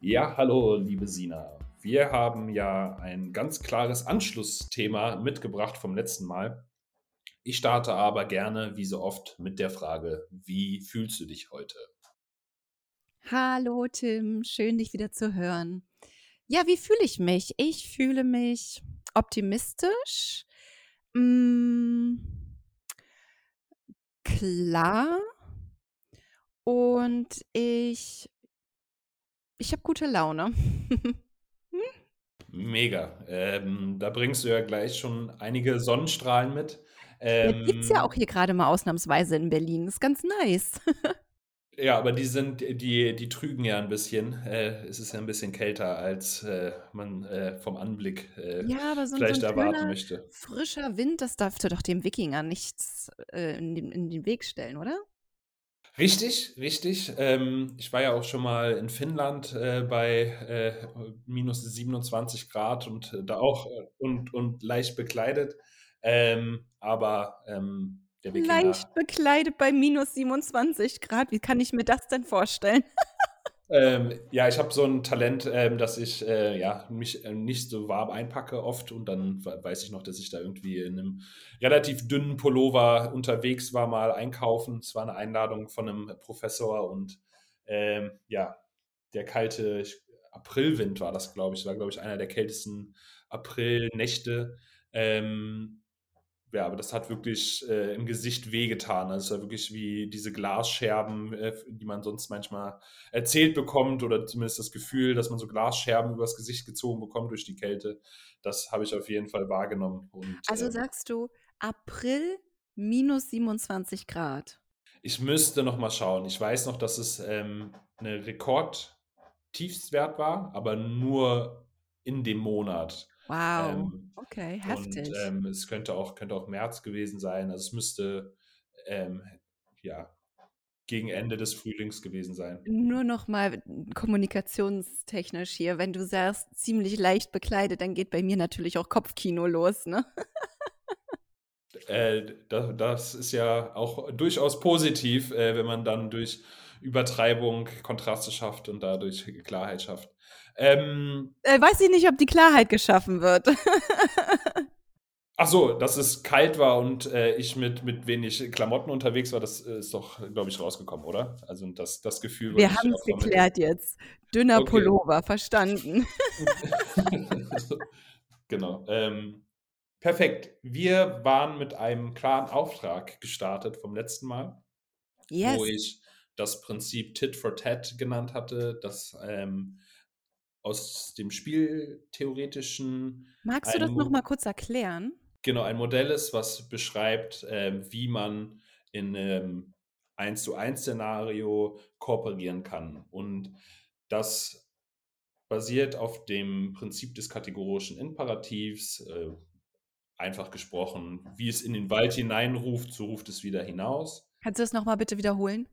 Ja, hallo, liebe Sina. Wir haben ja ein ganz klares Anschlussthema mitgebracht vom letzten Mal. Ich starte aber gerne, wie so oft, mit der Frage, wie fühlst du dich heute? Hallo Tim, schön dich wieder zu hören. Ja, wie fühle ich mich? Ich fühle mich optimistisch, mm, klar und ich ich habe gute Laune. Mega. Ähm, da bringst du ja gleich schon einige Sonnenstrahlen mit. Ja, gibt's ja Ähm, auch hier gerade mal ausnahmsweise in Berlin. Ist ganz nice. ja, aber die sind, die, die trügen ja ein bisschen. Äh, es ist ja ein bisschen kälter, als äh, man äh, vom Anblick äh, Ja, aber so 'n so vielleicht 'n erwarten schöner, möchte. frischer Wind, das dürfte doch dem Wikinger nichts, äh, in den in den Weg stellen, oder? Richtig, richtig. Ähm, ich war ja auch schon mal in Finnland äh, bei äh, minus 27 Grad und äh, da auch äh, und, und leicht bekleidet. Ähm, aber ähm, der Leicht Wikinger, bekleidet bei minus 27 Grad. Wie kann ich mir das denn vorstellen? ähm, ja, ich habe so ein Talent, ähm, dass ich äh, ja, mich äh, nicht so warm einpacke oft und dann we- weiß ich noch, dass ich da irgendwie in einem relativ dünnen Pullover unterwegs war, mal einkaufen. Es war eine Einladung von einem Professor und ähm, ja, der kalte Aprilwind war das, glaube ich. War, glaube ich, einer der kältesten Aprilnächte. Ähm, ja, aber das hat wirklich äh, im Gesicht wehgetan. Also es war wirklich wie diese Glasscherben, äh, die man sonst manchmal erzählt bekommt oder zumindest das Gefühl, dass man so Glasscherben übers Gesicht gezogen bekommt durch die Kälte. Das habe ich auf jeden Fall wahrgenommen. Und Also ähm, sagst du April minus 27 Grad. ich müsste noch mal schauen. Ich weiß noch, dass es ähm, eine Rekordtiefstwert war, aber nur in dem Monat. Wow. Ähm, Okay, und heftig. ähm, es könnte auch, könnte auch März gewesen sein. Also es müsste ähm, ja, gegen Ende des Frühlings gewesen sein. Nur noch mal kommunikationstechnisch hier, wenn du sagst, ziemlich leicht bekleidet, dann geht bei mir natürlich auch Kopfkino los, ne? Äh, da, das ist ja auch durchaus positiv, äh, wenn man dann durch Übertreibung Kontraste schafft und dadurch Klarheit schafft. Ähm, Äh, weiß ich nicht, ob die Klarheit geschaffen wird. ach so, dass es kalt war und äh, ich mit, mit wenig Klamotten unterwegs war, das äh, ist doch, glaube ich, rausgekommen, oder? Also das, das Gefühl Wir haben es geklärt jetzt. Dünner Okay. Pullover, verstanden. genau. Ähm, perfekt. Wir waren mit einem klaren Auftrag gestartet vom letzten Mal, wo Yes. ich das Prinzip Tit for Tat genannt hatte, das ähm, aus dem Spieltheoretischen Magst du das noch Mo- mal kurz erklären? genau, ein Modell ist, was beschreibt, ähm, wie man in einem 1 zu 1 Szenario kooperieren kann. Und das basiert auf dem Prinzip des kategorischen Imperativs. Äh, einfach gesprochen, wie es in den Wald hineinruft, so ruft es wieder hinaus. Kannst du das noch mal bitte wiederholen?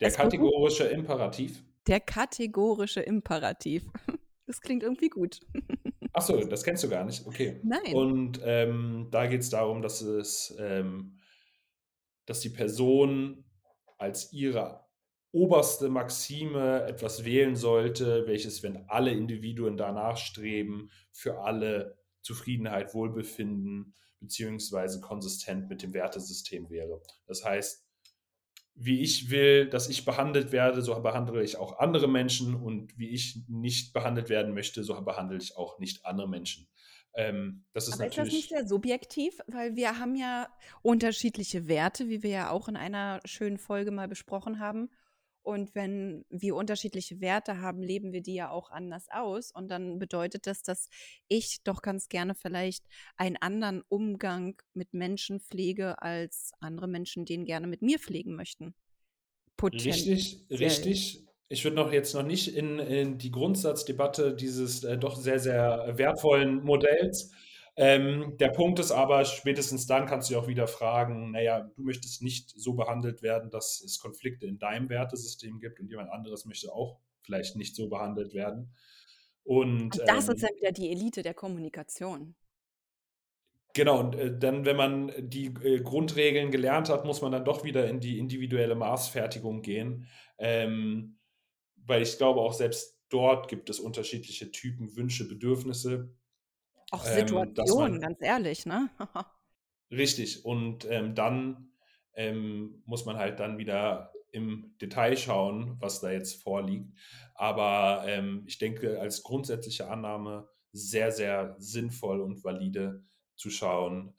Der beruht kategorische Imperativ. Der kategorische Imperativ. Das klingt irgendwie gut. Ach so, das kennst du gar nicht. Okay. Nein. Und ähm, da geht es darum, dass es, ähm, dass die Person als ihre oberste Maxime etwas wählen sollte, welches, wenn alle Individuen danach streben, für alle Zufriedenheit, Wohlbefinden beziehungsweise konsistent mit dem Wertesystem wäre. Das heißt, wie ich will, dass ich behandelt werde, so behandle ich auch andere Menschen und wie ich nicht behandelt werden möchte, so behandle ich auch nicht andere Menschen. Ähm, das ist Aber ist das nicht natürlich, sehr subjektiv? Weil wir haben ja unterschiedliche Werte, wie wir ja auch in einer schönen Folge mal besprochen haben. Und wenn wir unterschiedliche Werte haben, leben wir die ja auch anders aus. Und dann bedeutet das, dass ich doch ganz gerne vielleicht einen anderen Umgang mit Menschen pflege, als andere Menschen den gerne mit mir pflegen möchten. richtig, Potenziell. richtig. ich würde noch jetzt noch nicht in, in die Grundsatzdebatte dieses äh, doch sehr, sehr wertvollen Modells. Ähm, der Punkt ist aber, spätestens dann kannst du auch wieder fragen, naja, du möchtest nicht so behandelt werden, dass es Konflikte in deinem Wertesystem gibt und jemand anderes möchte auch vielleicht nicht so behandelt werden. Und, und das ähm, ist ja wieder die Elite der Kommunikation. Genau, und äh, dann, wenn man die äh, Grundregeln gelernt hat, muss man dann doch wieder in die individuelle Maßfertigung gehen. Ähm, weil ich glaube, auch selbst dort gibt es unterschiedliche Typen, Wünsche, Bedürfnisse. Auch ähm, Situationen, ähm, ganz ehrlich, ne? richtig. Und ähm, dann ähm, muss man halt dann wieder im Detail schauen, was da jetzt vorliegt. Aber ähm, ich denke, als grundsätzliche Annahme sehr, sehr sinnvoll und valide zu schauen,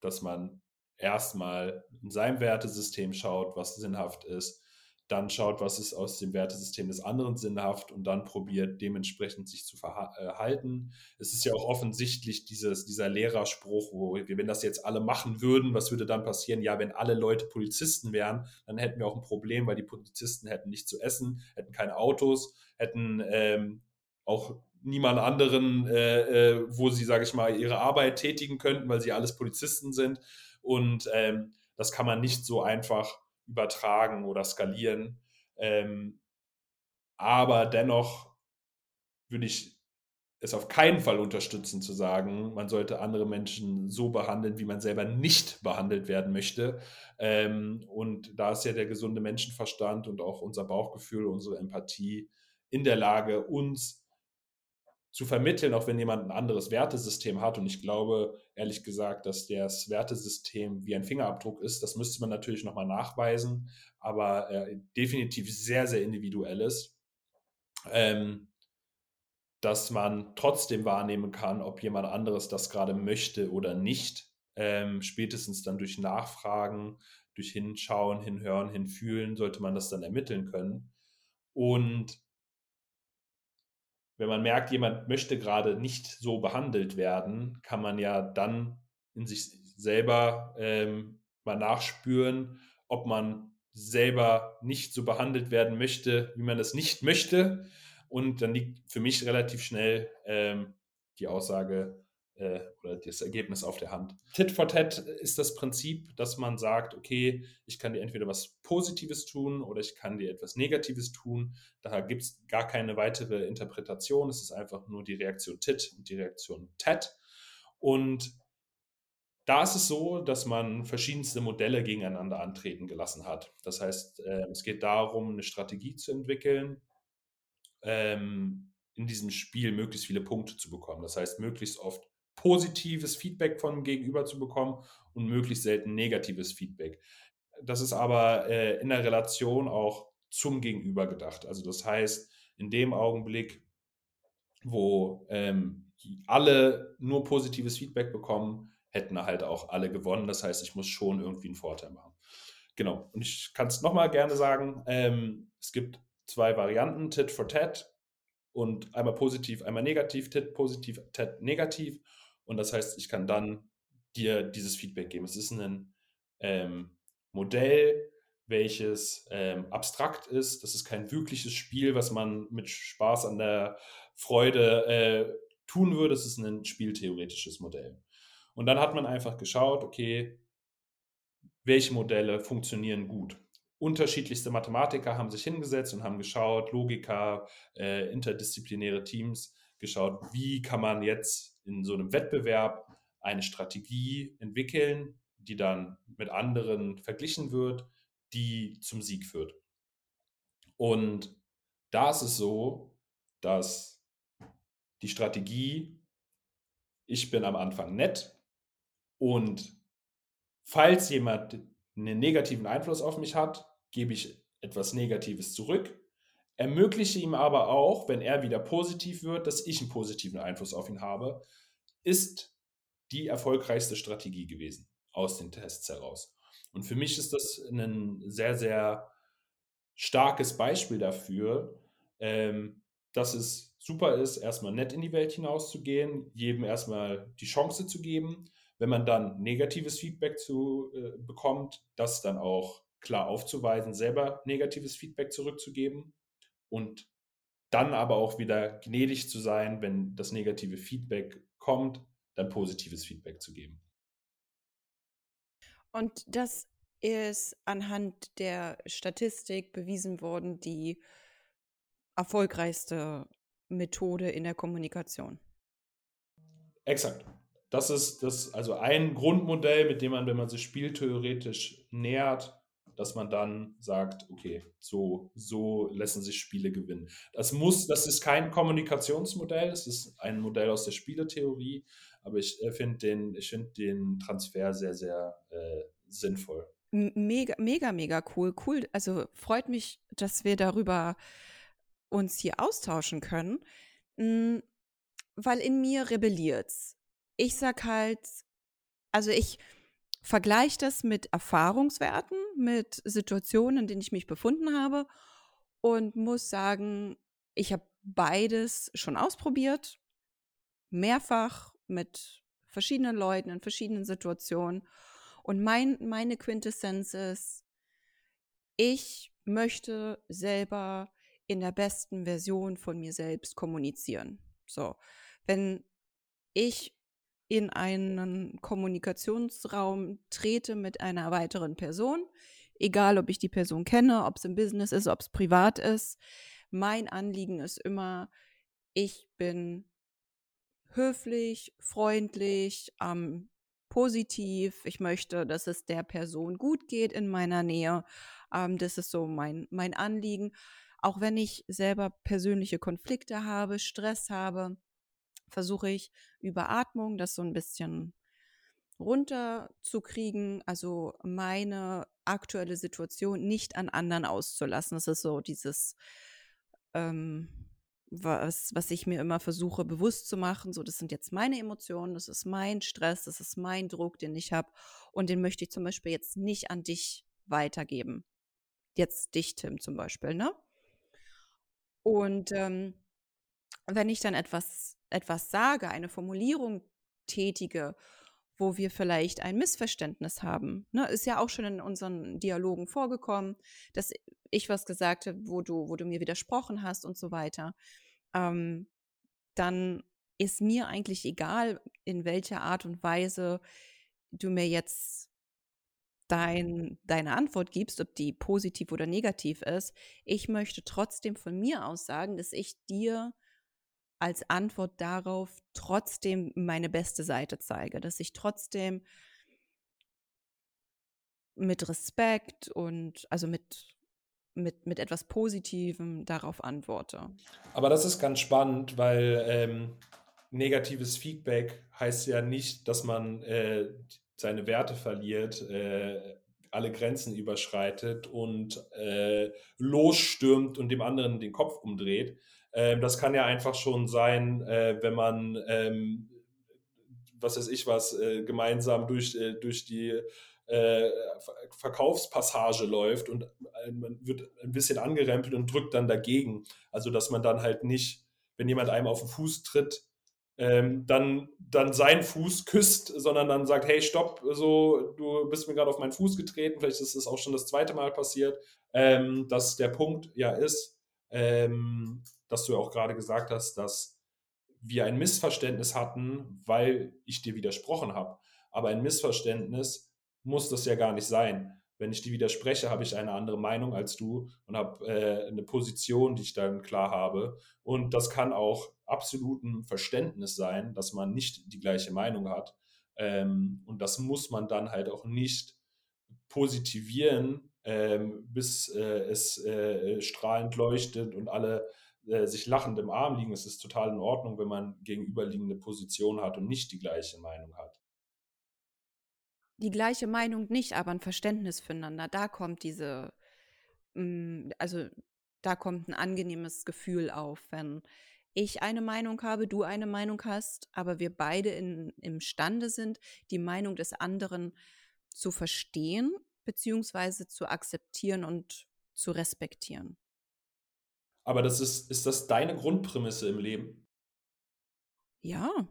dass man erstmal in seinem Wertesystem schaut, was sinnhaft ist, dann schaut, was ist aus dem Wertesystem des anderen sinnhaft und dann probiert dementsprechend sich zu verhalten. Es ist ja auch offensichtlich dieses, dieser Lehrerspruch, wo wenn das jetzt alle machen würden, was würde dann passieren? Ja, wenn alle Leute Polizisten wären, dann hätten wir auch ein Problem, weil die Polizisten hätten nicht zu essen, hätten keine Autos, hätten ähm, auch niemand anderen, äh, äh, wo sie, sage ich mal, ihre Arbeit tätigen könnten, weil sie alles Polizisten sind. Und ähm, das kann man nicht so einfach übertragen oder skalieren. Ähm, aber dennoch würde ich es auf keinen Fall unterstützen zu sagen, man sollte andere Menschen so behandeln, wie man selber nicht behandelt werden möchte. Ähm, und da ist ja der gesunde Menschenverstand und auch unser Bauchgefühl, unsere Empathie in der Lage, uns zu vermitteln, auch wenn jemand ein anderes Wertesystem hat. Und ich glaube, ehrlich gesagt, dass das Wertesystem wie ein Fingerabdruck ist. Das müsste man natürlich nochmal nachweisen, aber äh, definitiv sehr, sehr individuell ist. Ähm, dass man trotzdem wahrnehmen kann, ob jemand anderes das gerade möchte oder nicht. Ähm, spätestens dann durch Nachfragen, durch Hinschauen, Hinhören, Hinfühlen sollte man das dann ermitteln können. Und wenn man merkt, jemand möchte gerade nicht so behandelt werden, kann man ja dann in sich selber ähm, mal nachspüren, ob man selber nicht so behandelt werden möchte, wie man es nicht möchte. Und dann liegt für mich relativ schnell ähm, die Aussage, äh, oder das Ergebnis auf der Hand. Tit for Tat ist das Prinzip, dass man sagt, okay, ich kann dir entweder was Positives tun oder ich kann dir etwas Negatives tun. Da gibt es gar keine weitere Interpretation. Es ist einfach nur die Reaktion Tit und die Reaktion Tat. Und da ist es so, dass man verschiedenste Modelle gegeneinander antreten gelassen hat. Das heißt, äh, es geht darum, eine Strategie zu entwickeln, ähm, in diesem Spiel möglichst viele Punkte zu bekommen. Das heißt, möglichst oft positives Feedback vom Gegenüber zu bekommen und möglichst selten negatives Feedback. Das ist aber äh, in der Relation auch zum Gegenüber gedacht. Also das heißt, in dem Augenblick, wo ähm, alle nur positives Feedback bekommen, hätten halt auch alle gewonnen. Das heißt, ich muss schon irgendwie einen Vorteil machen. Genau. Und ich kann es nochmal gerne sagen, ähm, es gibt zwei Varianten, Tit for Tat und einmal positiv, einmal negativ, Tit positiv, Tat negativ. Und das heißt, ich kann dann dir dieses Feedback geben. Es ist ein ähm, Modell, welches ähm, abstrakt ist. Das ist kein wirkliches Spiel, was man mit Spaß an der Freude äh, tun würde. Es ist ein spieltheoretisches Modell. Und dann hat man einfach geschaut, okay, welche Modelle funktionieren gut. Unterschiedlichste Mathematiker haben sich hingesetzt und haben geschaut, Logiker, äh, interdisziplinäre Teams, geschaut, wie kann man jetzt in so einem Wettbewerb eine Strategie entwickeln, die dann mit anderen verglichen wird, die zum Sieg führt. Und da ist es so, dass die Strategie, ich bin am Anfang nett und falls jemand einen negativen Einfluss auf mich hat, gebe ich etwas Negatives zurück, ermögliche ihm aber auch, wenn er wieder positiv wird, dass ich einen positiven Einfluss auf ihn habe, ist die erfolgreichste Strategie gewesen aus den Tests heraus. Und für mich ist das ein sehr, sehr starkes Beispiel dafür, ähm, dass es super ist, erstmal nett in die Welt hinauszugehen, jedem erstmal die Chance zu geben. Wenn man dann negatives Feedback zu, äh, bekommt, das dann auch klar aufzuweisen, selber negatives Feedback zurückzugeben. Und dann aber auch wieder gnädig zu sein, wenn das negative Feedback kommt, dann positives Feedback zu geben. Und das ist anhand der Statistik bewiesen worden, die erfolgreichste Methode in der Kommunikation. Exakt. Das ist das, also ein Grundmodell, mit dem man, wenn man sich spieltheoretisch nähert, dass man dann sagt, okay, so, so lassen sich Spiele gewinnen. Das muss, das ist kein Kommunikationsmodell, es ist ein Modell aus der Spieletheorie, aber ich äh, finde den, ich den Transfer sehr, sehr äh, sinnvoll. Mega, mega, mega cool. Cool. Also freut mich, dass wir darüber uns hier austauschen können, hm, weil in mir rebelliert's. Ich sag halt, also ich vergleiche das mit Erfahrungswerten, mit Situationen, in denen ich mich befunden habe und muss sagen, ich habe beides schon ausprobiert, mehrfach mit verschiedenen Leuten in verschiedenen Situationen. Und mein, meine Quintessenz ist, ich möchte selber in der besten Version von mir selbst kommunizieren. So, wenn ich in einen Kommunikationsraum trete mit einer weiteren Person, egal ob ich die Person kenne, ob es im Business ist, ob es privat ist, mein Anliegen ist immer, ich bin höflich, freundlich, ähm, positiv. Ich möchte, dass es der Person gut geht in meiner Nähe. Ähm, das ist so mein, mein Anliegen. Auch wenn ich selber persönliche Konflikte habe, Stress habe, versuche ich über Atmung das so ein bisschen runterzukriegen, also meine aktuelle Situation nicht an anderen auszulassen. Das ist so dieses, ähm, was, was ich mir immer versuche bewusst zu machen. So, das sind jetzt meine Emotionen, das ist mein Stress, das ist mein Druck, den ich habe. Und den möchte ich zum Beispiel jetzt nicht an dich weitergeben. Jetzt dich, Tim, zum Beispiel, ne? Und ähm, wenn ich dann etwas, etwas sage, eine Formulierung tätige, wo wir vielleicht ein Missverständnis haben, ne, ist ja auch schon in unseren Dialogen vorgekommen, dass ich was gesagt habe, wo du, wo du mir widersprochen hast und so weiter, ähm, dann ist mir eigentlich egal, in welcher Art und Weise du mir jetzt dein, deine Antwort gibst, ob die positiv oder negativ ist. Ich möchte trotzdem von mir aus sagen, dass ich dir als Antwort darauf trotzdem meine beste Seite zeige, dass ich trotzdem mit Respekt und also mit, mit, mit etwas Positivem darauf antworte. Aber das ist ganz spannend, weil ähm, negatives Feedback heißt ja nicht, dass man äh, seine Werte verliert, äh, alle Grenzen überschreitet und äh, losstürmt und dem anderen den Kopf umdreht, ähm, das kann ja einfach schon sein, äh, wenn man, ähm, was weiß ich was, äh, gemeinsam durch, äh, durch die äh, Verkaufspassage läuft und äh, man wird ein bisschen angerempelt und drückt dann dagegen. Also dass man dann halt nicht, wenn jemand einem auf den Fuß tritt, ähm, dann, dann seinen Fuß küsst, sondern dann sagt, hey, stopp, so, du bist mir gerade auf meinen Fuß getreten, vielleicht ist das auch schon das zweite Mal passiert, ähm, dass der Punkt ja ist, ähm, dass du auch gerade gesagt hast, dass wir ein Missverständnis hatten, weil ich dir widersprochen habe. Aber ein Missverständnis muss das ja gar nicht sein. Wenn ich dir widerspreche, habe ich eine andere Meinung als du und habe äh, eine Position, die ich dann klar habe. Und das kann auch absolut ein Verständnis sein, dass man nicht die gleiche Meinung hat. Ähm, und das muss man dann halt auch nicht positivieren, ähm, bis äh, es äh, strahlend leuchtet und alle äh, sich lachend im Arm liegen, es ist total in Ordnung, wenn man gegenüberliegende Position hat und nicht die gleiche Meinung hat. Die gleiche Meinung nicht, aber ein Verständnis füreinander. Da kommt diese, mm, also da kommt ein angenehmes Gefühl auf, wenn ich eine Meinung habe, du eine Meinung hast, aber wir beide in, imstande sind, die Meinung des anderen zu verstehen, beziehungsweise zu akzeptieren und zu respektieren. Aber das ist, ist das deine Grundprämisse im Leben? Ja.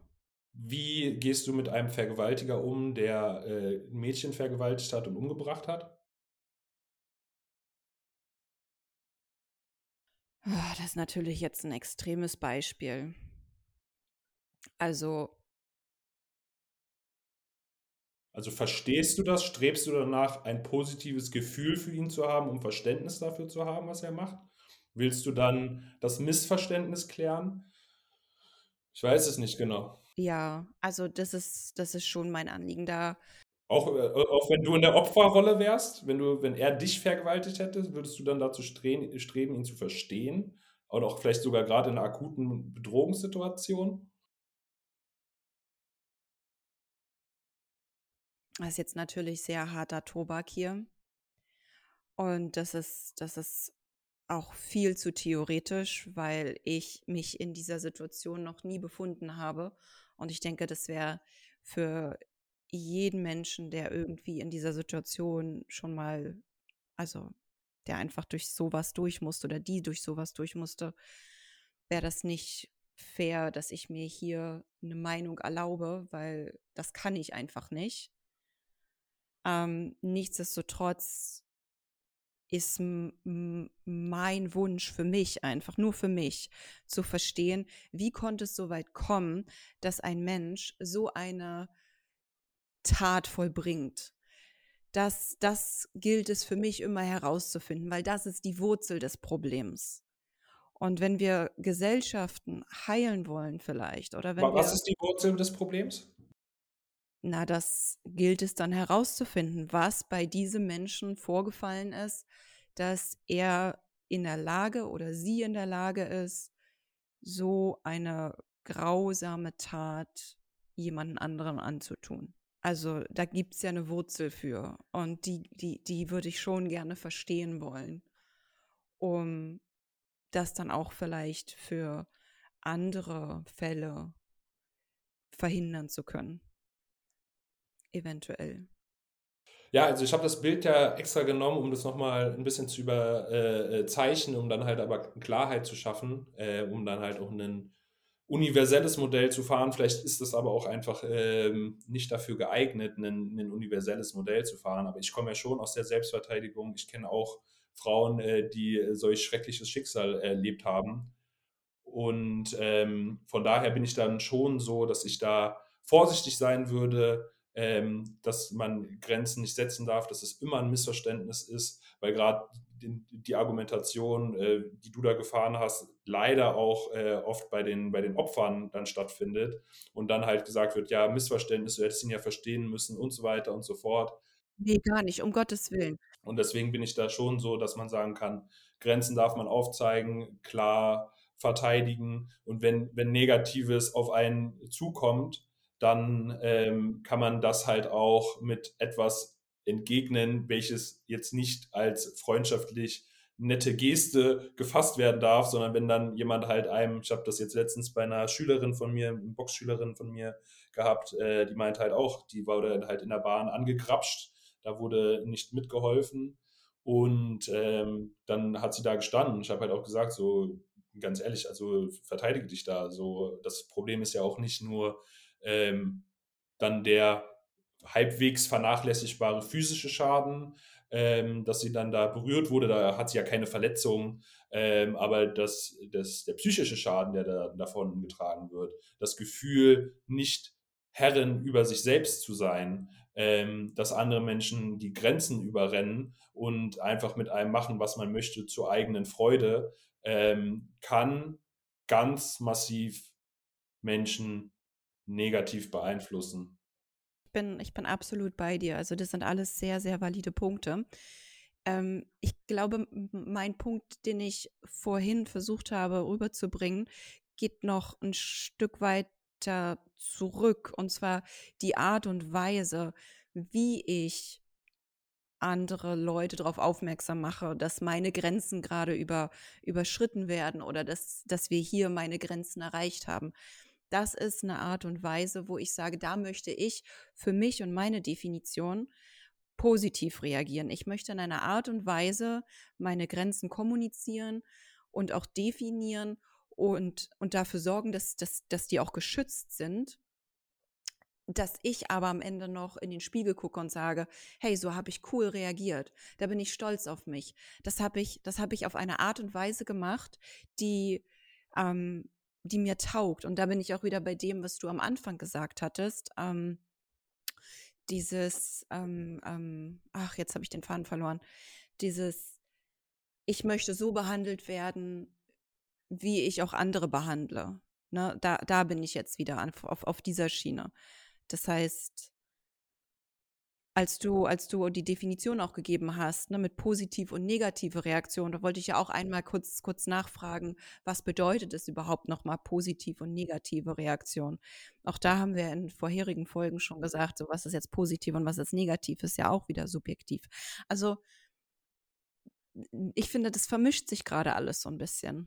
Wie gehst du mit einem Vergewaltiger um, der äh, ein Mädchen vergewaltigt hat und umgebracht hat? Ah, das ist natürlich jetzt ein extremes Beispiel. Also Also verstehst du das? Strebst du danach, ein positives Gefühl für ihn zu haben, um Verständnis dafür zu haben, was er macht? Willst du dann das Missverständnis klären? Ich weiß es nicht genau. Ja, also das ist, das ist schon mein Anliegen da. Auch, äh, auch wenn du in der Opferrolle wärst, wenn du, wenn er dich vergewaltigt hätte, würdest du dann dazu streben, streben ihn zu verstehen? Oder auch vielleicht sogar gerade in einer akuten Bedrohungssituation? Das ist jetzt natürlich sehr harter Tobak hier. Und das ist, das ist auch viel zu theoretisch, weil ich mich in dieser Situation noch nie befunden habe. Und ich denke, das wäre für jeden Menschen, der irgendwie in dieser Situation schon mal, also der einfach durch sowas durch musste oder die durch sowas durch musste, wäre das nicht fair, dass ich mir hier eine Meinung erlaube, weil das kann ich einfach nicht. Ähm, nichtsdestotrotz ist mein Wunsch für mich einfach, nur für mich, zu verstehen, wie konnte es so weit kommen, dass ein Mensch so eine Tat vollbringt. Das, das gilt es für mich immer herauszufinden, weil das ist die Wurzel des Problems. Und wenn wir Gesellschaften heilen wollen vielleicht, oder wenn Was wir, ist die Wurzel des Problems? Na, das gilt es dann herauszufinden, was bei diesem Menschen vorgefallen ist, dass er in der Lage oder sie in der Lage ist, so eine grausame Tat jemanden anderen anzutun. Also da gibt es ja eine Wurzel für und die, die, die würde ich schon gerne verstehen wollen, um das dann auch vielleicht für andere Fälle verhindern zu können eventuell. Ja, also ich habe das Bild ja extra genommen, um das nochmal ein bisschen zu überzeichnen, äh, um dann halt aber Klarheit zu schaffen, äh, um dann halt auch ein universelles Modell zu fahren. Vielleicht ist das aber auch einfach ähm, nicht dafür geeignet, ein, ein, universelles Modell zu fahren. Aber ich komme ja schon aus der Selbstverteidigung. Ich kenne auch Frauen, äh, die solch schreckliches Schicksal erlebt haben. Und ähm, von daher bin ich dann schon so, dass ich da vorsichtig sein würde, ähm, dass man Grenzen nicht setzen darf, dass es immer ein Missverständnis ist, weil gerade die, die, Argumentation, äh, die du da gefahren hast, leider auch äh, oft bei den, bei den Opfern dann stattfindet und dann halt gesagt wird, ja, Missverständnis, du hättest ihn ja verstehen müssen und so weiter und so fort. Nee, gar nicht, um Gottes Willen. Und deswegen bin ich da schon so, dass man sagen kann, Grenzen darf man aufzeigen, klar verteidigen und wenn, wenn Negatives auf einen zukommt, dann ähm, kann man das halt auch mit etwas entgegnen, welches jetzt nicht als freundschaftlich nette Geste gefasst werden darf, sondern wenn dann jemand halt einem, ich habe das jetzt letztens bei einer Schülerin von mir, einer Boxschülerin von mir gehabt, äh, die meint halt auch, die wurde halt in der Bahn angegrapscht, da wurde nicht mitgeholfen und ähm, dann hat sie da gestanden. Ich habe halt auch gesagt, so ganz ehrlich, also verteidige dich da. So das Problem ist ja auch nicht nur ähm, dann der halbwegs vernachlässigbare physische Schaden, ähm, dass sie dann da berührt wurde, da hat sie ja keine Verletzung, ähm, aber das, das, der psychische Schaden, der da davon getragen wird, das Gefühl, nicht Herrin über sich selbst zu sein, ähm, dass andere Menschen die Grenzen überrennen und einfach mit einem machen, was man möchte, zur eigenen Freude, ähm, kann ganz massiv Menschen negativ beeinflussen. Ich bin, ich bin absolut bei dir. Also das sind alles sehr, sehr valide Punkte. Ähm, ich glaube, mein Punkt, den ich vorhin versucht habe rüberzubringen, geht noch ein Stück weiter zurück. Und zwar die Art und Weise, wie ich andere Leute darauf aufmerksam mache, dass meine Grenzen gerade über, überschritten werden oder dass, dass wir hier meine Grenzen erreicht haben das ist eine Art und Weise, wo ich sage, da möchte ich für mich und meine Definition positiv reagieren. Ich möchte in einer Art und Weise meine Grenzen kommunizieren und auch definieren und, und dafür sorgen, dass, dass, dass die auch geschützt sind. dass ich aber am Ende noch in den Spiegel gucke und sage, hey, so habe ich cool reagiert. Da bin ich stolz auf mich. Das habe ich, das ich auf eine Art und Weise gemacht, die, ähm, die mir taugt. Und da bin ich auch wieder bei dem, was du am Anfang gesagt hattest. Ähm, dieses, ähm, ähm, ach, jetzt habe ich den Faden verloren. Dieses, ich möchte so behandelt werden, wie ich auch andere behandle. Ne, da, da bin ich jetzt wieder auf, auf, auf dieser Schiene. Das heißt, als du, als du die Definition auch gegeben hast, ne, mit positiv und negative Reaktion, da wollte ich ja auch einmal kurz, kurz nachfragen, was bedeutet es überhaupt nochmal positiv und negative Reaktion? Auch da haben wir in vorherigen Folgen schon gesagt, so was ist jetzt positiv und was ist negativ, ist ja auch wieder subjektiv. Also ich finde, das vermischt sich gerade alles so ein bisschen.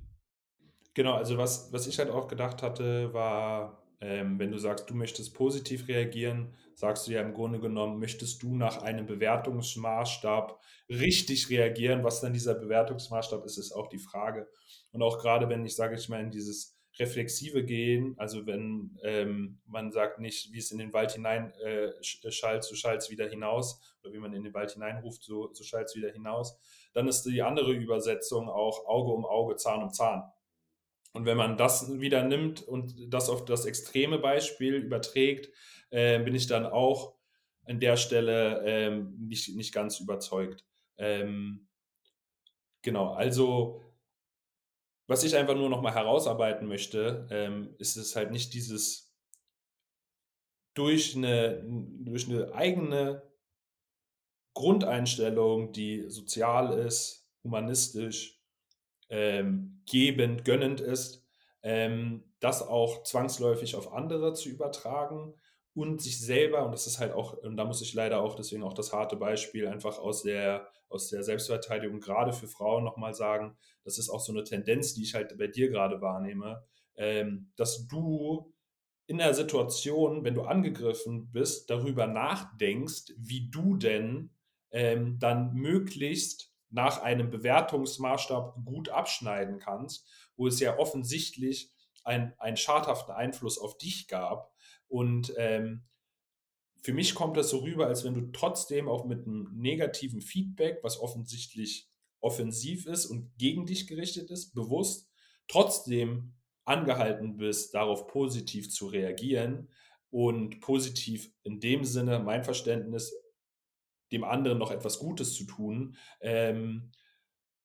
Genau, also was, was ich halt auch gedacht hatte, war, ähm, wenn du sagst, du möchtest positiv reagieren, sagst du ja im Grunde genommen, möchtest du nach einem Bewertungsmaßstab richtig reagieren. Was dann dieser Bewertungsmaßstab ist, ist auch die Frage. Und auch gerade wenn ich, sage ich in dieses reflexive gehen, also wenn ähm, man sagt nicht, wie es in den Wald hinein äh, schallt, so schallt es wieder hinaus, oder wie man in den Wald hineinruft, so, so schallt es wieder hinaus, dann ist die andere Übersetzung auch Auge um Auge, Zahn um Zahn. Und wenn man das wieder nimmt und das auf das extreme Beispiel überträgt, äh, bin ich dann auch an der Stelle ähm, nicht, nicht ganz überzeugt. Ähm, genau, also was ich einfach nur noch mal herausarbeiten möchte, ähm, ist es halt nicht dieses durch eine, durch eine eigene Grundeinstellung, die sozial ist, humanistisch, ähm, gebend, gönnend ist, ähm, das auch zwangsläufig auf andere zu übertragen und sich selber, und das ist halt auch, und da muss ich leider auch deswegen auch das harte Beispiel einfach aus der, aus der Selbstverteidigung gerade für Frauen nochmal sagen, das ist auch so eine Tendenz, die ich halt bei dir gerade wahrnehme, ähm, dass du in der Situation, wenn du angegriffen bist, darüber nachdenkst, wie du denn ähm, dann möglichst nach einem Bewertungsmaßstab gut abschneiden kannst, wo es ja offensichtlich ein, einen schadhaften Einfluss auf dich gab. Und ähm, für mich kommt das so rüber, als wenn du trotzdem auch mit einem negativen Feedback, was offensichtlich offensiv ist und gegen dich gerichtet ist, bewusst, trotzdem angehalten bist, darauf positiv zu reagieren und positiv in dem Sinne, mein Verständnis, dem anderen noch etwas Gutes zu tun, ähm,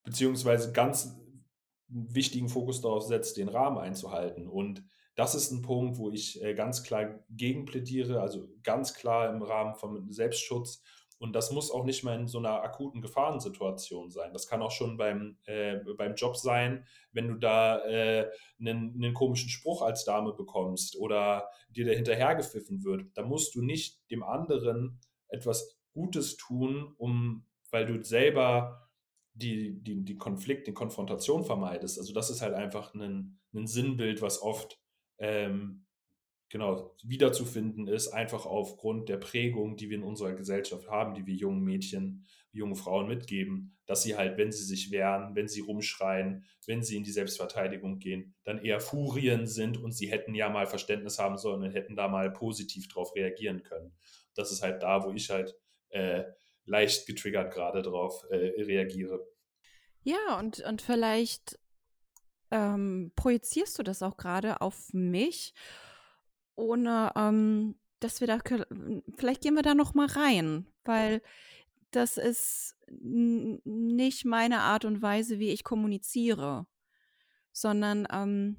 beziehungsweise ganz wichtigen Fokus darauf setzt, den Rahmen einzuhalten. Und das ist ein Punkt, wo ich äh, ganz klar gegen plädiere, also ganz klar im Rahmen von Selbstschutz. Und das muss auch nicht mal in so einer akuten Gefahrensituation sein. Das kann auch schon beim, äh, beim Job sein, wenn du da äh, einen, einen komischen Spruch als Dame bekommst oder dir der hinterhergepfiffen wird. Da musst du nicht dem anderen etwas Gutes tun, um, weil du selber die, die, die Konflikt, die Konfrontation vermeidest. Also das ist halt einfach ein, ein Sinnbild, was oft ähm, genau wiederzufinden ist, einfach aufgrund der Prägung, die wir in unserer Gesellschaft haben, die wir jungen Mädchen, jungen Frauen mitgeben, dass sie halt, wenn sie sich wehren, wenn sie rumschreien, wenn sie in die Selbstverteidigung gehen, dann eher Furien sind und sie hätten ja mal Verständnis haben sollen und hätten da mal positiv drauf reagieren können. Das ist halt da, wo ich halt äh, leicht getriggert gerade drauf äh, reagiere. Ja, und, und vielleicht ähm, projizierst du das auch gerade auf mich, ohne ähm, dass wir da, vielleicht gehen wir da noch mal rein, weil das ist nicht meine Art und Weise, wie ich kommuniziere, sondern ähm,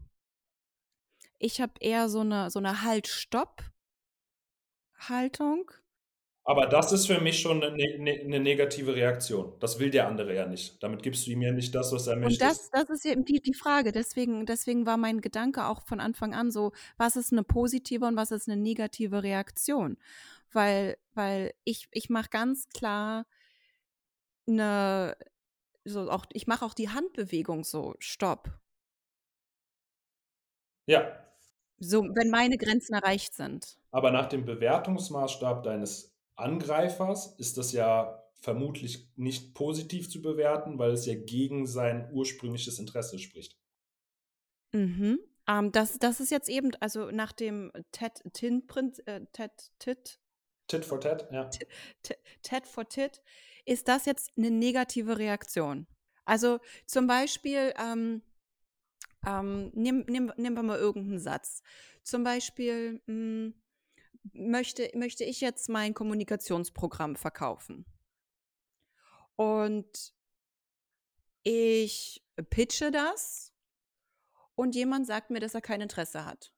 ich habe eher so eine, so eine Halt-Stopp-Haltung aber das ist für mich schon eine, ne, eine, negative Reaktion. Das will der andere ja nicht. Damit gibst du ihm ja nicht das, was er möchte. Und das, das ist eben die, die Frage. Deswegen, deswegen war mein Gedanke auch von Anfang an so, was ist eine positive und was ist eine negative Reaktion? Weil, weil ich, ich mache ganz klar eine, so auch, ich mache auch die Handbewegung so, stopp. Ja. So, wenn meine Grenzen erreicht sind. Aber nach dem Bewertungsmaßstab deines Angreifers ist das ja vermutlich nicht positiv zu bewerten, weil es ja gegen sein ursprüngliches Interesse spricht. Mhm. Ähm, das, das ist jetzt eben, also nach dem Ted-Tin-Print, äh, Ted-Tit. Tit for Tat, ja. Ted for Tit, ist das jetzt eine negative Reaktion? Also zum Beispiel, ähm, ähm, nehmen nehm, nehm wir mal irgendeinen Satz. Zum Beispiel, mh, hm, möchte, möchte ich jetzt mein Kommunikationsprogramm verkaufen. Und ich pitche das und jemand sagt mir, dass er kein Interesse hat.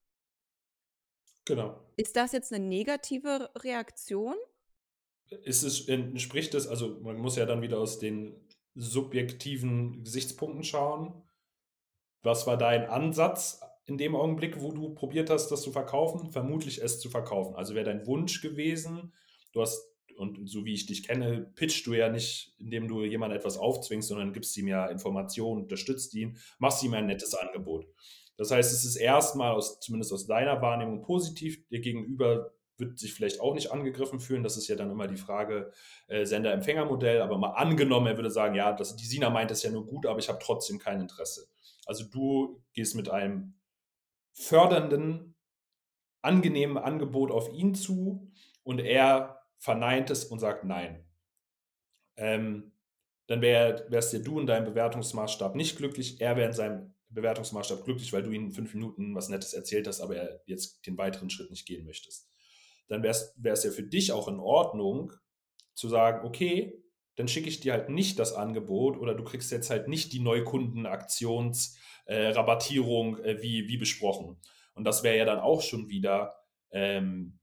Genau. Ist das jetzt eine negative Reaktion? Ist es, entspricht es, also man muss ja dann wieder aus den subjektiven Gesichtspunkten schauen. Was war dein Ansatz in dem Augenblick, wo du probiert hast, das zu verkaufen? Vermutlich es zu verkaufen. Also wäre dein Wunsch gewesen, du hast, und so wie ich dich kenne, pitchst du ja nicht, indem du jemand etwas aufzwingst, sondern gibst ihm ja Informationen, unterstützt ihn, machst ihm ein nettes Angebot. Das heißt, es ist erstmal, aus, zumindest aus deiner Wahrnehmung, positiv. Dir gegenüber wird sich vielleicht auch nicht angegriffen fühlen. Das ist ja dann immer die Frage äh, Sender-Empfänger-Modell. Aber mal angenommen, er würde sagen, ja, das, die Sina meint es ja nur gut, aber ich habe trotzdem kein Interesse. Also du gehst mit einem fördernden, angenehmen Angebot auf ihn zu und er verneint es und sagt nein. Ähm, dann wär, wärst ja du in deinem Bewertungsmaßstab nicht glücklich, er wäre in seinem Bewertungsmaßstab glücklich, weil du ihm in fünf Minuten was Nettes erzählt hast, aber er jetzt den weiteren Schritt nicht gehen möchtest. Dann wäre es ja für dich auch in Ordnung zu sagen, okay, dann schicke ich dir halt nicht das Angebot oder du kriegst jetzt halt nicht die Neukundenaktionsrabattierung äh, äh, wie, wie besprochen. Und das wäre ja dann auch schon wieder ähm,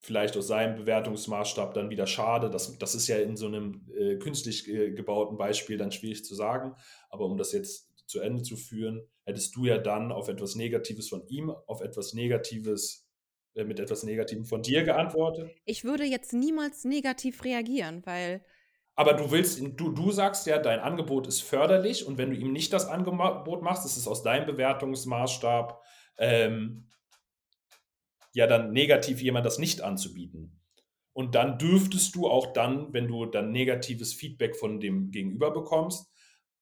vielleicht aus seinem Bewertungsmaßstab dann wieder schade. Das, das ist ja in so einem äh, künstlich äh, gebauten Beispiel dann schwierig zu sagen. Aber um das jetzt zu Ende zu führen, hättest du ja dann auf etwas Negatives von ihm, auf etwas Negatives äh, mit etwas Negativem von dir geantwortet? Ich würde jetzt niemals negativ reagieren, weil. Aber du willst, du, du sagst ja, dein Angebot ist förderlich und wenn du ihm nicht das Angebot machst, ist es aus deinem Bewertungsmaßstab ähm, ja dann negativ, jemand das nicht anzubieten. Und dann dürftest du auch dann, wenn du dann negatives Feedback von dem Gegenüber bekommst,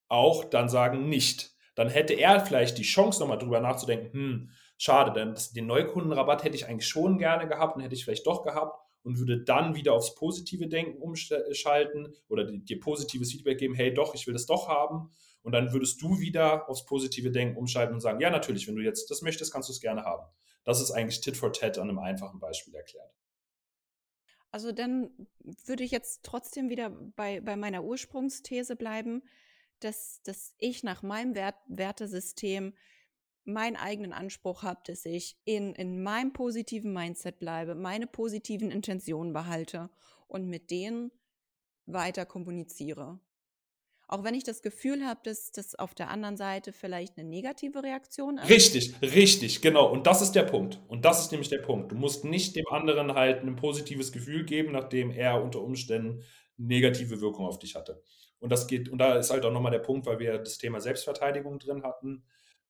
auch dann sagen nicht. Dann hätte er vielleicht die Chance, nochmal drüber nachzudenken, hm, schade, denn den Neukundenrabatt hätte ich eigentlich schon gerne gehabt und hätte ich vielleicht doch gehabt und würde dann wieder aufs positive Denken umschalten oder dir positives Feedback geben, hey doch, ich will das doch haben. Und dann würdest du wieder aufs positive Denken umschalten und sagen, ja, natürlich, wenn du jetzt das möchtest, kannst du es gerne haben. Das ist eigentlich Tit for Tat an einem einfachen Beispiel erklärt. Also dann würde ich jetzt trotzdem wieder bei, bei meiner Ursprungsthese bleiben, dass, dass ich nach meinem Wert, Wertesystem meinen eigenen Anspruch habe, dass ich in, in meinem positiven Mindset bleibe, meine positiven Intentionen behalte und mit denen weiter kommuniziere. Auch wenn ich das Gefühl habe, dass das auf der anderen Seite vielleicht eine negative Reaktion ist. Richtig, richtig, genau. Und das ist der Punkt. Und das ist nämlich der Punkt. Du musst nicht dem anderen halt ein positives Gefühl geben, nachdem er unter Umständen negative Wirkung auf dich hatte. Und das geht, und da ist halt auch nochmal der Punkt, weil wir das Thema Selbstverteidigung drin hatten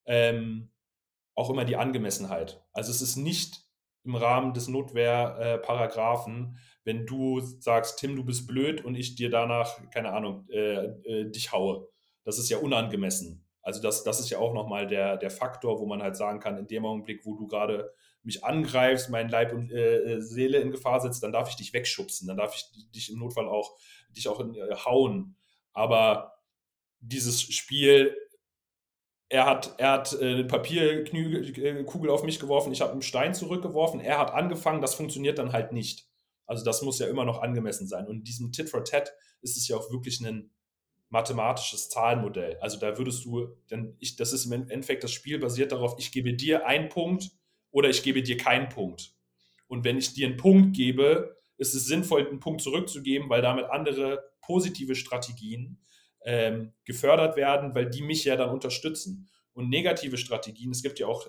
ähm, auch immer die Angemessenheit. Also es ist nicht im Rahmen des Notwehrparagraphen, äh, wenn du sagst, Tim, du bist blöd und ich dir danach, keine Ahnung, äh, äh, dich haue. Das ist ja unangemessen. Also das, das ist ja auch nochmal der, der Faktor, wo man halt sagen kann, in dem Augenblick, wo du gerade mich angreifst, mein Leib und äh, äh, Seele in Gefahr setzt, dann darf ich dich wegschubsen, dann darf ich dich im Notfall auch dich auch in, äh, hauen. Aber dieses Spiel er hat, er hat äh, eine Papierkugel auf mich geworfen, ich habe einen Stein zurückgeworfen, er hat angefangen, das funktioniert dann halt nicht. Also das muss ja immer noch angemessen sein. Und in diesem Tit for Tat ist es ja auch wirklich ein mathematisches Zahlenmodell. Also da würdest du, denn ich, das ist im Endeffekt das Spiel basiert darauf, ich gebe dir einen Punkt oder ich gebe dir keinen Punkt. Und wenn ich dir einen Punkt gebe, ist es sinnvoll, einen Punkt zurückzugeben, weil damit andere positive Strategien ähm, gefördert werden, weil die mich ja dann unterstützen. Und negative Strategien, es gibt ja auch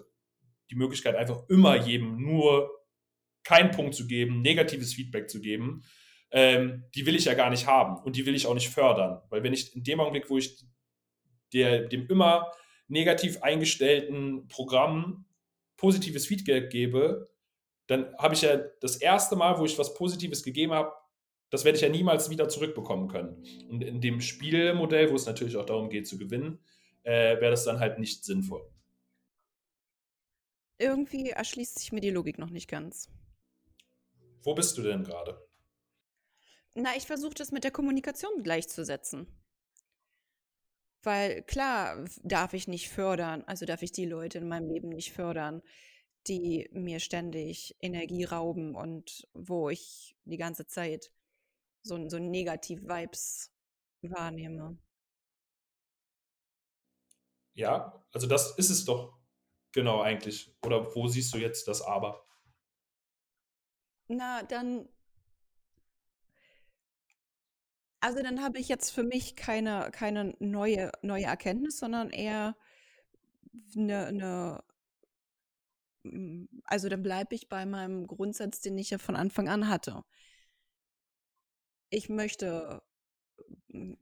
die Möglichkeit, einfach immer jedem nur keinen Punkt zu geben, negatives Feedback zu geben, ähm, die will ich ja gar nicht haben und die will ich auch nicht fördern. Weil wenn ich in dem Augenblick, wo ich der, dem immer negativ eingestellten Programm positives Feedback gebe, dann habe ich ja das erste Mal, wo ich was Positives gegeben habe, das werde ich ja niemals wieder zurückbekommen können. Und in dem Spielmodell, wo es natürlich auch darum geht zu gewinnen, äh, wäre das dann halt nicht sinnvoll. Irgendwie erschließt sich mir die Logik noch nicht ganz. Wo bist du denn gerade? Na, ich versuche das mit der Kommunikation gleichzusetzen. Weil klar darf ich nicht fördern, also darf ich die Leute in meinem Leben nicht fördern, die mir ständig Energie rauben und wo ich die ganze Zeit so, so Negativ-Vibes wahrnehme. Ja, also das ist es doch genau eigentlich. Oder wo siehst du jetzt das Aber? Na, dann Also, dann habe ich jetzt für mich keine keine neue neue Erkenntnis, sondern eher eine 'ne hm, also, dann bleibe ich bei meinem Grundsatz, den ich ja von Anfang an hatte. Ich möchte hm,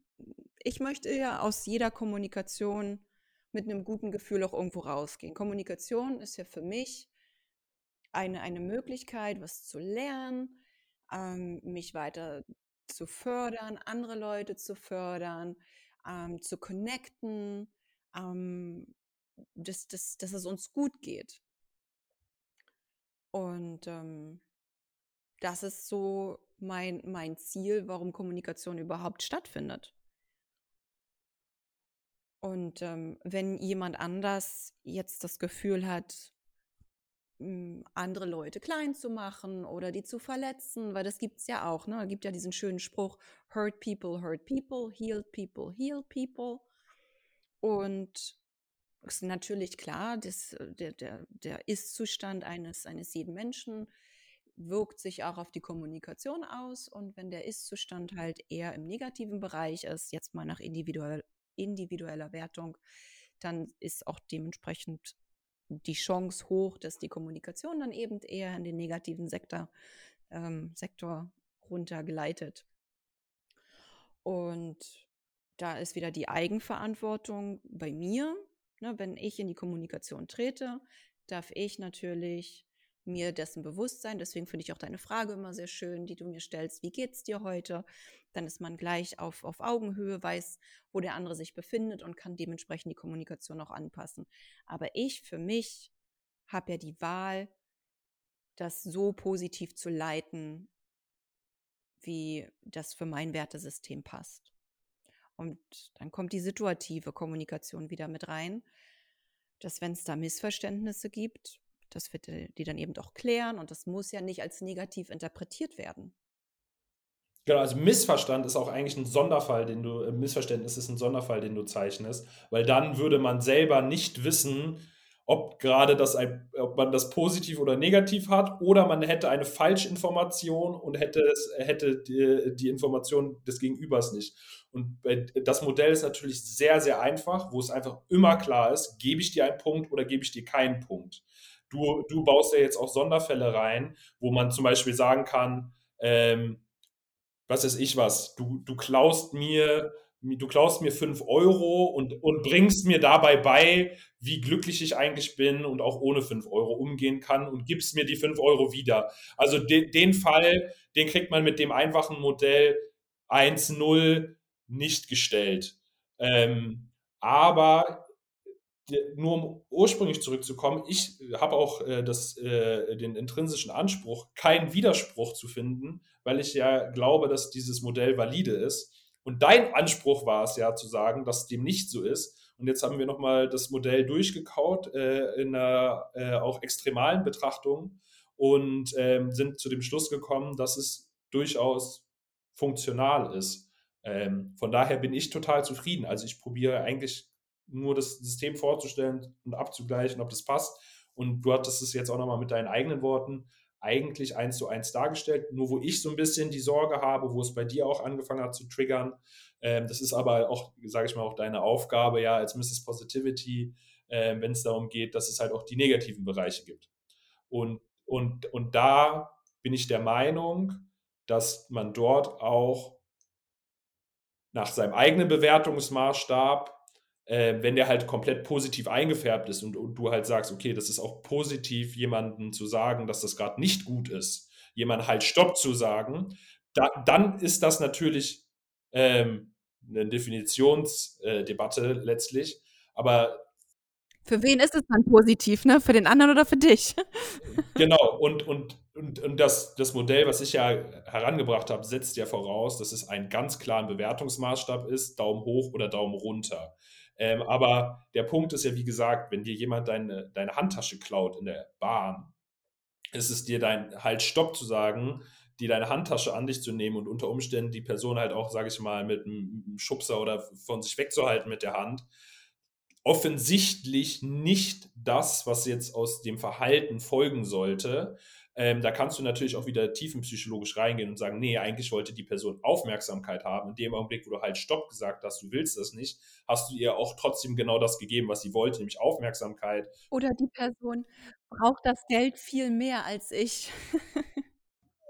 ich möchte ja aus jeder Kommunikation mit einem guten Gefühl auch irgendwo rausgehen. Kommunikation ist ja für mich eine eine Möglichkeit, was zu lernen, ähm, mich weiter zu fördern, andere Leute zu fördern, ähm, zu connecten, ähm, dass, dass, dass es uns gut geht. Und ähm, das ist so mein, mein Ziel, warum Kommunikation überhaupt stattfindet. Und ähm, wenn jemand anders jetzt das Gefühl hat, hm, andere Leute klein zu machen oder die zu verletzen, weil das gibt es ja auch. Ne? Es gibt ja diesen schönen Spruch, hurt people, hurt people, heal people, heal people. Und es ist natürlich klar, das, äh, der, der, der Ist-Zustand eines, eines jeden Menschen wirkt sich auch auf die Kommunikation aus. Und wenn der Ist-Zustand halt eher im negativen Bereich ist, jetzt mal nach individuell, individueller Wertung, dann ist auch dementsprechend die Chance hoch, dass die Kommunikation dann eben eher in den negativen Sektor, ähm, Sektor runtergleitet. Und da ist wieder die Eigenverantwortung bei mir. Ne, wenn ich in die Kommunikation trete, darf ich natürlich mir dessen bewusst sein. Deswegen finde ich auch deine Frage immer sehr schön, die du mir stellst. Wie geht's dir heute? Dann ist man gleich auf, auf Augenhöhe, weiß, wo der andere sich befindet und kann dementsprechend die Kommunikation auch anpassen. Aber ich für mich habe ja die Wahl, das so positiv zu leiten, wie das für mein Wertesystem passt. Und dann kommt die situative Kommunikation wieder mit rein, dass wenn es da Missverständnisse gibt, dass wir die dann eben auch klären und das muss ja nicht als negativ interpretiert werden. Genau, also Missverstand ist auch eigentlich ein Sonderfall, den du, äh, Missverständnis ist ein Sonderfall, den du zeichnest, weil dann würde man selber nicht wissen, ob gerade das ob man das positiv oder negativ hat, oder man hätte eine Falschinformation und hätte, es, hätte die, die Information des Gegenübers nicht. Und das Modell ist natürlich sehr, sehr einfach, wo es einfach immer klar ist, gebe ich dir einen Punkt oder gebe ich dir keinen Punkt. Du, du baust ja jetzt auch Sonderfälle rein, wo man zum Beispiel sagen kann, ähm, was weiß ich was, du, du klaust mir, du klaust mir 5 Euro und, und bringst mir dabei bei, wie glücklich ich eigentlich bin und auch ohne 5 Euro umgehen kann und gibst mir die 5 Euro wieder. Also de, den Fall, den kriegt man mit dem einfachen Modell 1-0 nicht gestellt. Ähm, aber nur um ursprünglich zurückzukommen, ich habe auch äh, das, äh, den intrinsischen Anspruch, keinen Widerspruch zu finden, weil ich ja glaube, dass dieses Modell valide ist. Und dein Anspruch war es ja zu sagen, dass dem nicht so ist. Und jetzt haben wir nochmal das Modell durchgekaut äh, in einer äh, auch extremalen Betrachtung und ähm, sind zu dem Schluss gekommen, dass es durchaus funktional ist. Ähm, von daher bin ich total zufrieden. Also ich probiere eigentlich nur das System vorzustellen und abzugleichen, ob das passt. Und du hattest es jetzt auch nochmal mit deinen eigenen Worten eigentlich eins zu eins dargestellt. Nur wo ich so ein bisschen die Sorge habe, wo es bei dir auch angefangen hat zu triggern, ähm, das ist aber auch, sage ich mal, auch deine Aufgabe, ja, als Mrs. Positivity, äh, wenn es darum geht, dass es halt auch die negativen Bereiche gibt. Und, und, und da bin ich der Meinung, dass man dort auch nach seinem eigenen Bewertungsmaßstab äh, wenn der halt komplett positiv eingefärbt ist und, und, du halt sagst, okay, das ist auch positiv, jemandem zu sagen, dass das gerade nicht gut ist, jemand halt Stopp zu sagen, da, dann ist das natürlich ähm, eine Definitionsdebatte äh, letztlich. Aber Für wen ist es dann positiv, ne? Für den anderen oder für dich? Genau, und, und, und, und das, das Modell, was ich ja herangebracht habe, setzt ja voraus, dass es einen ganz klaren Bewertungsmaßstab ist, Daumen hoch oder Daumen runter. Ähm, aber der Punkt ist ja, wie gesagt, wenn dir jemand deine, deine Handtasche klaut in der Bahn, ist es dir dein halt Stopp zu sagen, die deine Handtasche an dich zu nehmen und unter Umständen die Person halt auch, sage ich mal, mit einem Schubser oder von sich wegzuhalten mit der Hand offensichtlich nicht das, was jetzt aus dem Verhalten folgen sollte. Ähm, da kannst du natürlich auch wieder tiefenpsychologisch reingehen und sagen, nee, eigentlich wollte die Person Aufmerksamkeit haben. In dem Augenblick, wo du halt Stopp gesagt hast, du willst das nicht, hast du ihr auch trotzdem genau das gegeben, was sie wollte, nämlich Aufmerksamkeit. Oder die Person braucht das Geld viel mehr als ich.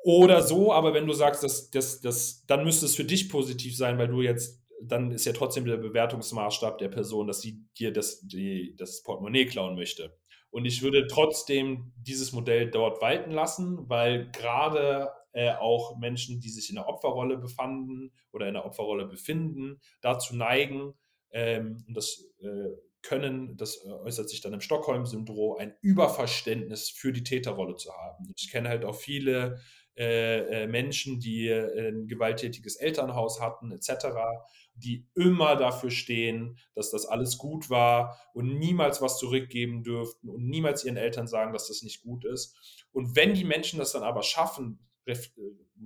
Oder so, aber wenn du sagst, dass, dass, dass, dann müsste es für dich positiv sein, weil du jetzt dann ist ja trotzdem der Bewertungsmaßstab der Person, dass sie dir das, die, das Portemonnaie klauen möchte. Und ich würde trotzdem dieses Modell dort walten lassen, weil gerade äh, auch Menschen, die sich in der Opferrolle befanden oder in der Opferrolle befinden, dazu neigen, ähm, und das äh, können, das äh, äußert sich dann im Stockholm-Syndrom, ein Überverständnis für die Täterrolle zu haben. Ich kenne halt auch viele äh, äh, Menschen, die äh, ein gewalttätiges Elternhaus hatten, etc., die immer dafür stehen, dass das alles gut war und niemals was zurückgeben dürften und niemals ihren Eltern sagen, dass das nicht gut ist. Und wenn die Menschen das dann aber schaffen,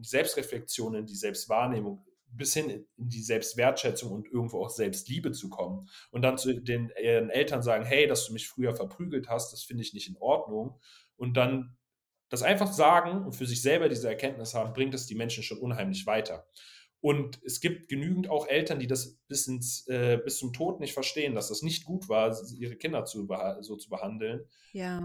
Selbstreflexion in die Selbstwahrnehmung bis hin in die Selbstwertschätzung und irgendwo auch Selbstliebe zu kommen und dann zu den Eltern sagen, hey, dass du mich früher verprügelt hast, das finde ich nicht in Ordnung und dann das einfach sagen und für sich selber diese Erkenntnis haben, bringt es die Menschen schon unheimlich weiter. Und es gibt genügend auch Eltern, die das bis, ins, äh, bis zum Tod nicht verstehen, dass das nicht gut war, ihre Kinder zu so zu behandeln. Ja.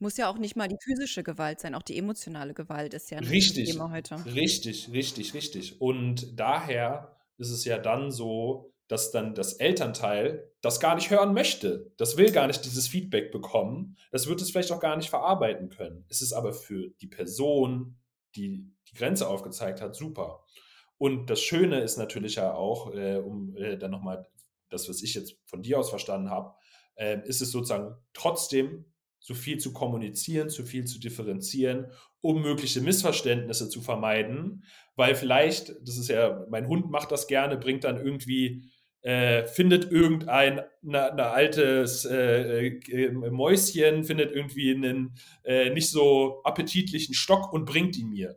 Muss ja auch nicht mal die physische Gewalt sein, auch die emotionale Gewalt ist ja ein richtig, Thema heute. Richtig, richtig, richtig. Und daher ist es ja dann so, dass dann das Elternteil das gar nicht hören möchte. Das will gar nicht dieses Feedback bekommen. Das wird es vielleicht auch gar nicht verarbeiten können. Es ist aber für die Person, die die Grenze aufgezeigt hat, super. Und das Schöne ist natürlich ja auch, äh, um äh, dann nochmal das, was ich jetzt von dir aus verstanden habe, äh, ist es sozusagen trotzdem so viel zu kommunizieren, zu viel zu differenzieren, um mögliche Missverständnisse zu vermeiden, weil vielleicht, das ist ja, mein Hund macht das gerne, bringt dann irgendwie äh, findet irgendein eine, eine altes äh, äh, Mäuschen, findet irgendwie einen äh, nicht so appetitlichen Stock und bringt ihn mir.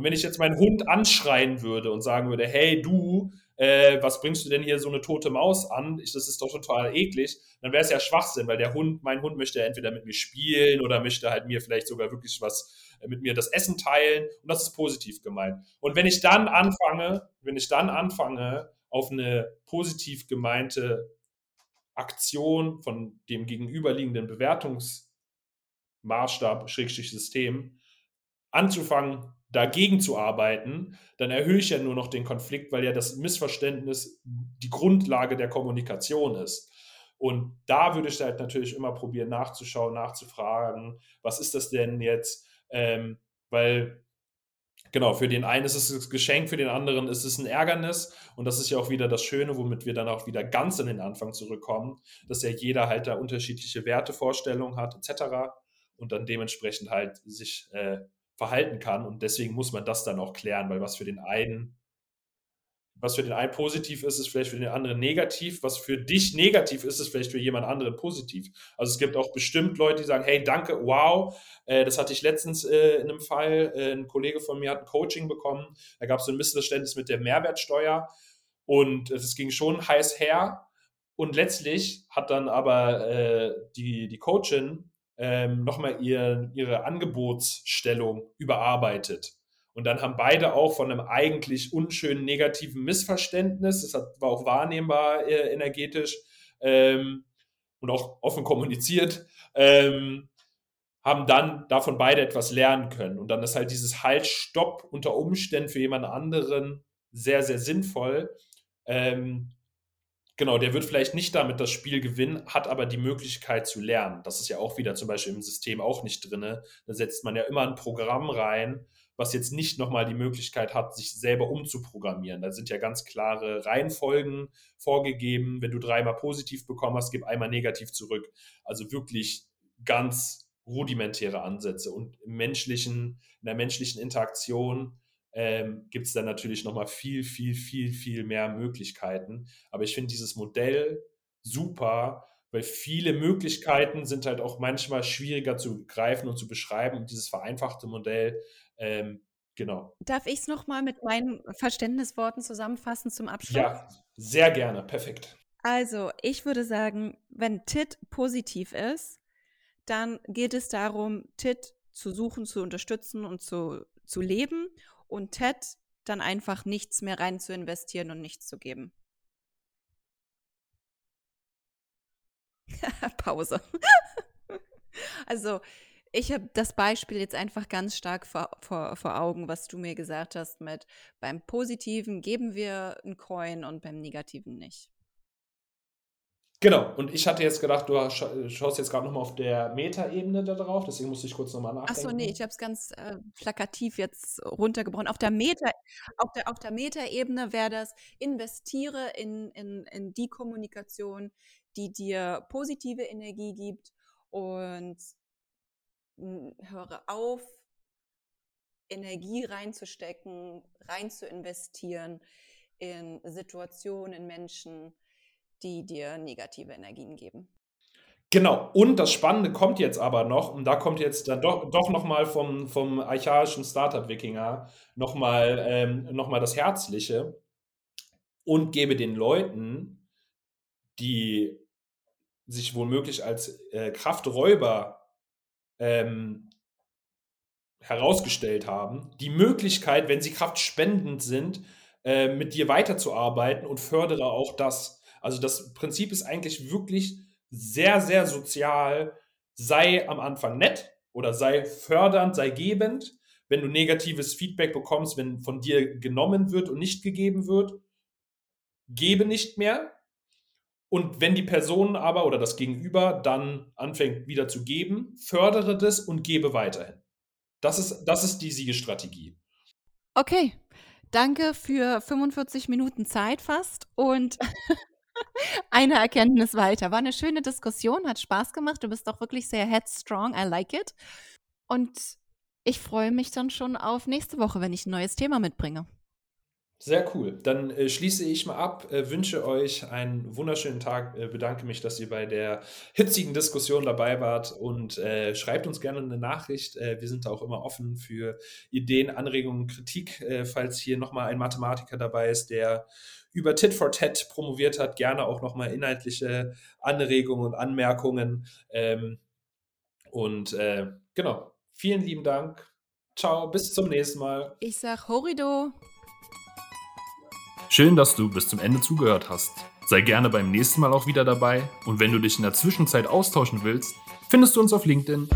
Und wenn ich jetzt meinen Hund anschreien würde und sagen würde, hey du, äh, was bringst du denn hier so eine tote Maus an? Ich, das ist doch total eklig, dann wäre es ja Schwachsinn, weil der Hund, mein Hund möchte entweder mit mir spielen oder möchte halt mir vielleicht sogar wirklich was äh, mit mir das Essen teilen und das ist positiv gemeint. Und wenn ich dann anfange, wenn ich dann anfange, auf eine positiv gemeinte Aktion von dem gegenüberliegenden Bewertungsmaßstab, Schrägstrich System, anzufangen, dagegen zu arbeiten, dann erhöhe ich ja nur noch den Konflikt, weil ja das Missverständnis die Grundlage der Kommunikation ist. Und da würde ich halt natürlich immer probieren nachzuschauen, nachzufragen, was ist das denn jetzt? Ähm, weil genau, für den einen ist es ein Geschenk, für den anderen ist es ein Ärgernis. Und das ist ja auch wieder das Schöne, womit wir dann auch wieder ganz in den Anfang zurückkommen, dass ja jeder halt da unterschiedliche Wertevorstellungen hat, etc. Und dann dementsprechend halt sich äh, verhalten kann. Und deswegen muss man das dann auch klären, weil was für den einen was für den einen positiv ist, ist vielleicht für den anderen negativ. Was für dich negativ ist, ist vielleicht für jemand anderen positiv. Also es gibt auch bestimmt Leute, die sagen, hey, danke, wow. Äh, das hatte ich letztens äh, in einem Fall. Äh, ein Kollege von mir hat ein Coaching bekommen. Da gab es so ein Missverständnis mit der Mehrwertsteuer. Und es ging schon heiß her. Und letztlich hat dann aber äh, die, die Coachin ähm, nochmal ihr, ihre Angebotsstellung überarbeitet und dann haben beide auch von einem eigentlich unschönen negativen Missverständnis, das hat, war auch wahrnehmbar äh, energetisch ähm, und auch offen kommuniziert, ähm, haben dann davon beide etwas lernen können. Und dann ist halt dieses Halt, Stopp unter Umständen für jemand anderen sehr, sehr sinnvoll. Ähm, genau, der wird vielleicht nicht damit das Spiel gewinnen, hat aber die Möglichkeit zu lernen. Das ist ja auch wieder zum Beispiel im System auch nicht drin. Da setzt man ja immer ein Programm rein, was jetzt nicht nochmal die Möglichkeit hat, sich selber umzuprogrammieren. Da sind ja ganz klare Reihenfolgen vorgegeben. Wenn du dreimal positiv bekommen hast, gib einmal negativ zurück. Also wirklich ganz rudimentäre Ansätze. Und im menschlichen, in der menschlichen Interaktion ähm, gibt es dann natürlich nochmal viel, viel, viel, viel mehr Möglichkeiten. Aber ich finde dieses Modell super, weil viele Möglichkeiten sind halt auch manchmal schwieriger zu greifen und zu beschreiben. Und dieses vereinfachte Modell, ähm, genau. Darf ich es nochmal mit meinen Verständnisworten zusammenfassen zum Abschluss? Ja, sehr gerne, perfekt. Also, ich würde sagen, wenn TIT positiv ist, dann geht es darum, TIT zu suchen, zu unterstützen und zu, zu leben und TED dann einfach nichts mehr rein zu investieren und nichts zu geben. Pause. also, ich habe das Beispiel jetzt einfach ganz stark vor, vor, vor Augen, was du mir gesagt hast mit beim Positiven geben wir einen Coin und beim Negativen nicht. Genau, und ich hatte jetzt gedacht, du schaust jetzt gerade nochmal auf der Meta-Ebene da drauf, deswegen musste ich kurz nochmal nachdenken. Achso, nee, ich habe es ganz äh, plakativ jetzt runtergebrochen. Auf der Meta, auf der, auf der Meta-Ebene wäre das, investiere in, in, in die Kommunikation, die dir positive Energie gibt und höre auf, Energie reinzustecken, rein zu investieren in Situationen, in Menschen, die dir negative Energien geben. Genau, und das Spannende kommt jetzt aber noch, und da kommt jetzt dann doch, doch nochmal vom, vom archaischen Startup-Wikinger nochmal ähm, noch das Herzliche und gebe den Leuten, die sich womöglich als äh, Krafträuber ähm, herausgestellt haben, die Möglichkeit, wenn sie kraftspendend sind, äh, mit dir weiterzuarbeiten und fördere auch das. Also das Prinzip ist eigentlich wirklich sehr, sehr sozial. Sei am Anfang nett oder sei fördernd, sei gebend. Wenn du negatives Feedback bekommst, wenn von dir genommen wird und nicht gegeben wird, gebe nicht mehr. Und wenn die Person aber oder das Gegenüber dann anfängt wieder zu geben, fördere das und gebe weiterhin. Das ist, das ist die Siegestrategie. Okay, danke für 45 Minuten Zeit fast und eine Erkenntnis weiter. War eine schöne Diskussion, hat Spaß gemacht. Du bist auch wirklich sehr headstrong. I like it. Und ich freue mich dann schon auf nächste Woche, wenn ich ein neues Thema mitbringe. Sehr cool. Dann äh, schließe ich mal ab, äh, wünsche euch einen wunderschönen Tag, äh, bedanke mich, dass ihr bei der hitzigen Diskussion dabei wart und äh, schreibt uns gerne eine Nachricht. Äh, wir sind auch immer offen für Ideen, Anregungen, Kritik. Äh, falls hier nochmal ein Mathematiker dabei ist, der über Tit for Tat promoviert hat, gerne auch nochmal inhaltliche Anregungen und Anmerkungen. Ähm, und genau, vielen lieben Dank. Ciao, bis zum nächsten Mal. Ich sag Horido. Schön, dass du bis zum Ende zugehört hast. Sei gerne beim nächsten Mal auch wieder dabei und wenn du dich in der Zwischenzeit austauschen willst, findest du uns auf LinkedIn.